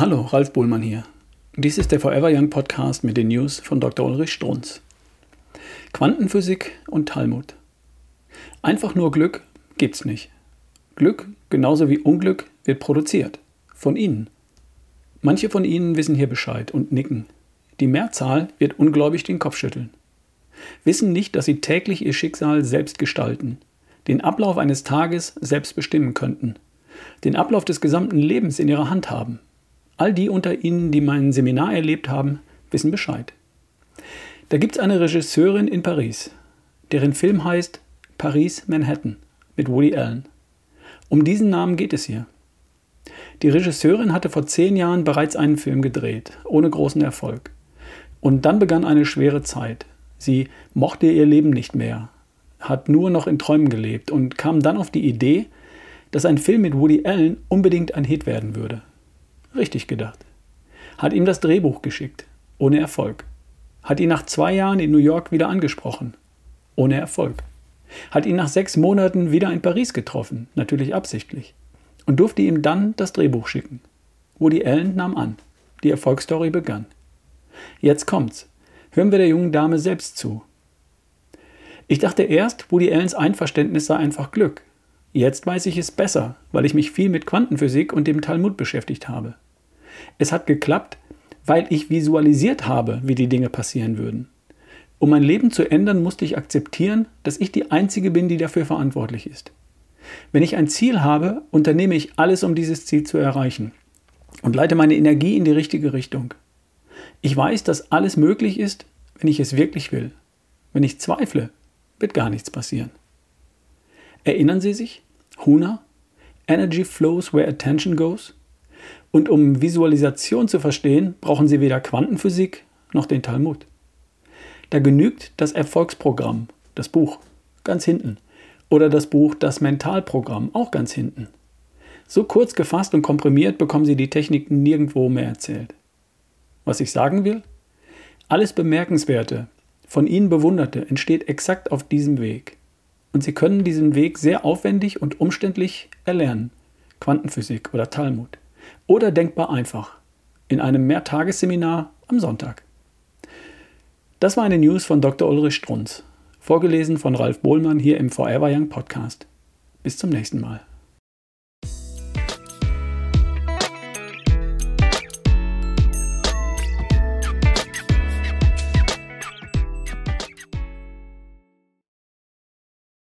Hallo, Ralf Bohlmann hier. Dies ist der Forever Young Podcast mit den News von Dr. Ulrich Strunz. Quantenphysik und Talmud. Einfach nur Glück gibt's nicht. Glück, genauso wie Unglück, wird produziert. Von Ihnen. Manche von Ihnen wissen hier Bescheid und nicken. Die Mehrzahl wird ungläubig den Kopf schütteln. Wissen nicht, dass Sie täglich Ihr Schicksal selbst gestalten, den Ablauf eines Tages selbst bestimmen könnten, den Ablauf des gesamten Lebens in Ihrer Hand haben All die unter Ihnen, die mein Seminar erlebt haben, wissen Bescheid. Da gibt es eine Regisseurin in Paris, deren Film heißt Paris Manhattan mit Woody Allen. Um diesen Namen geht es hier. Die Regisseurin hatte vor zehn Jahren bereits einen Film gedreht, ohne großen Erfolg. Und dann begann eine schwere Zeit. Sie mochte ihr Leben nicht mehr, hat nur noch in Träumen gelebt und kam dann auf die Idee, dass ein Film mit Woody Allen unbedingt ein Hit werden würde. Richtig gedacht. Hat ihm das Drehbuch geschickt. Ohne Erfolg. Hat ihn nach zwei Jahren in New York wieder angesprochen. Ohne Erfolg. Hat ihn nach sechs Monaten wieder in Paris getroffen. Natürlich absichtlich. Und durfte ihm dann das Drehbuch schicken. Woody Allen nahm an. Die Erfolgsstory begann. Jetzt kommt's. Hören wir der jungen Dame selbst zu. Ich dachte erst, Woody Allens Einverständnis sei einfach Glück. Jetzt weiß ich es besser, weil ich mich viel mit Quantenphysik und dem Talmud beschäftigt habe. Es hat geklappt, weil ich visualisiert habe, wie die Dinge passieren würden. Um mein Leben zu ändern, musste ich akzeptieren, dass ich die Einzige bin, die dafür verantwortlich ist. Wenn ich ein Ziel habe, unternehme ich alles, um dieses Ziel zu erreichen und leite meine Energie in die richtige Richtung. Ich weiß, dass alles möglich ist, wenn ich es wirklich will. Wenn ich zweifle, wird gar nichts passieren. Erinnern Sie sich? Huna? Energy flows where attention goes? Und um Visualisation zu verstehen, brauchen Sie weder Quantenphysik noch den Talmud. Da genügt das Erfolgsprogramm, das Buch, ganz hinten. Oder das Buch Das Mentalprogramm, auch ganz hinten. So kurz gefasst und komprimiert bekommen Sie die Techniken nirgendwo mehr erzählt. Was ich sagen will? Alles Bemerkenswerte, von Ihnen Bewunderte, entsteht exakt auf diesem Weg und Sie können diesen Weg sehr aufwendig und umständlich erlernen. Quantenphysik oder Talmud. Oder denkbar einfach. In einem Mehrtagesseminar am Sonntag. Das war eine News von Dr. Ulrich Strunz. Vorgelesen von Ralf Bohlmann hier im Forever Young Podcast. Bis zum nächsten Mal.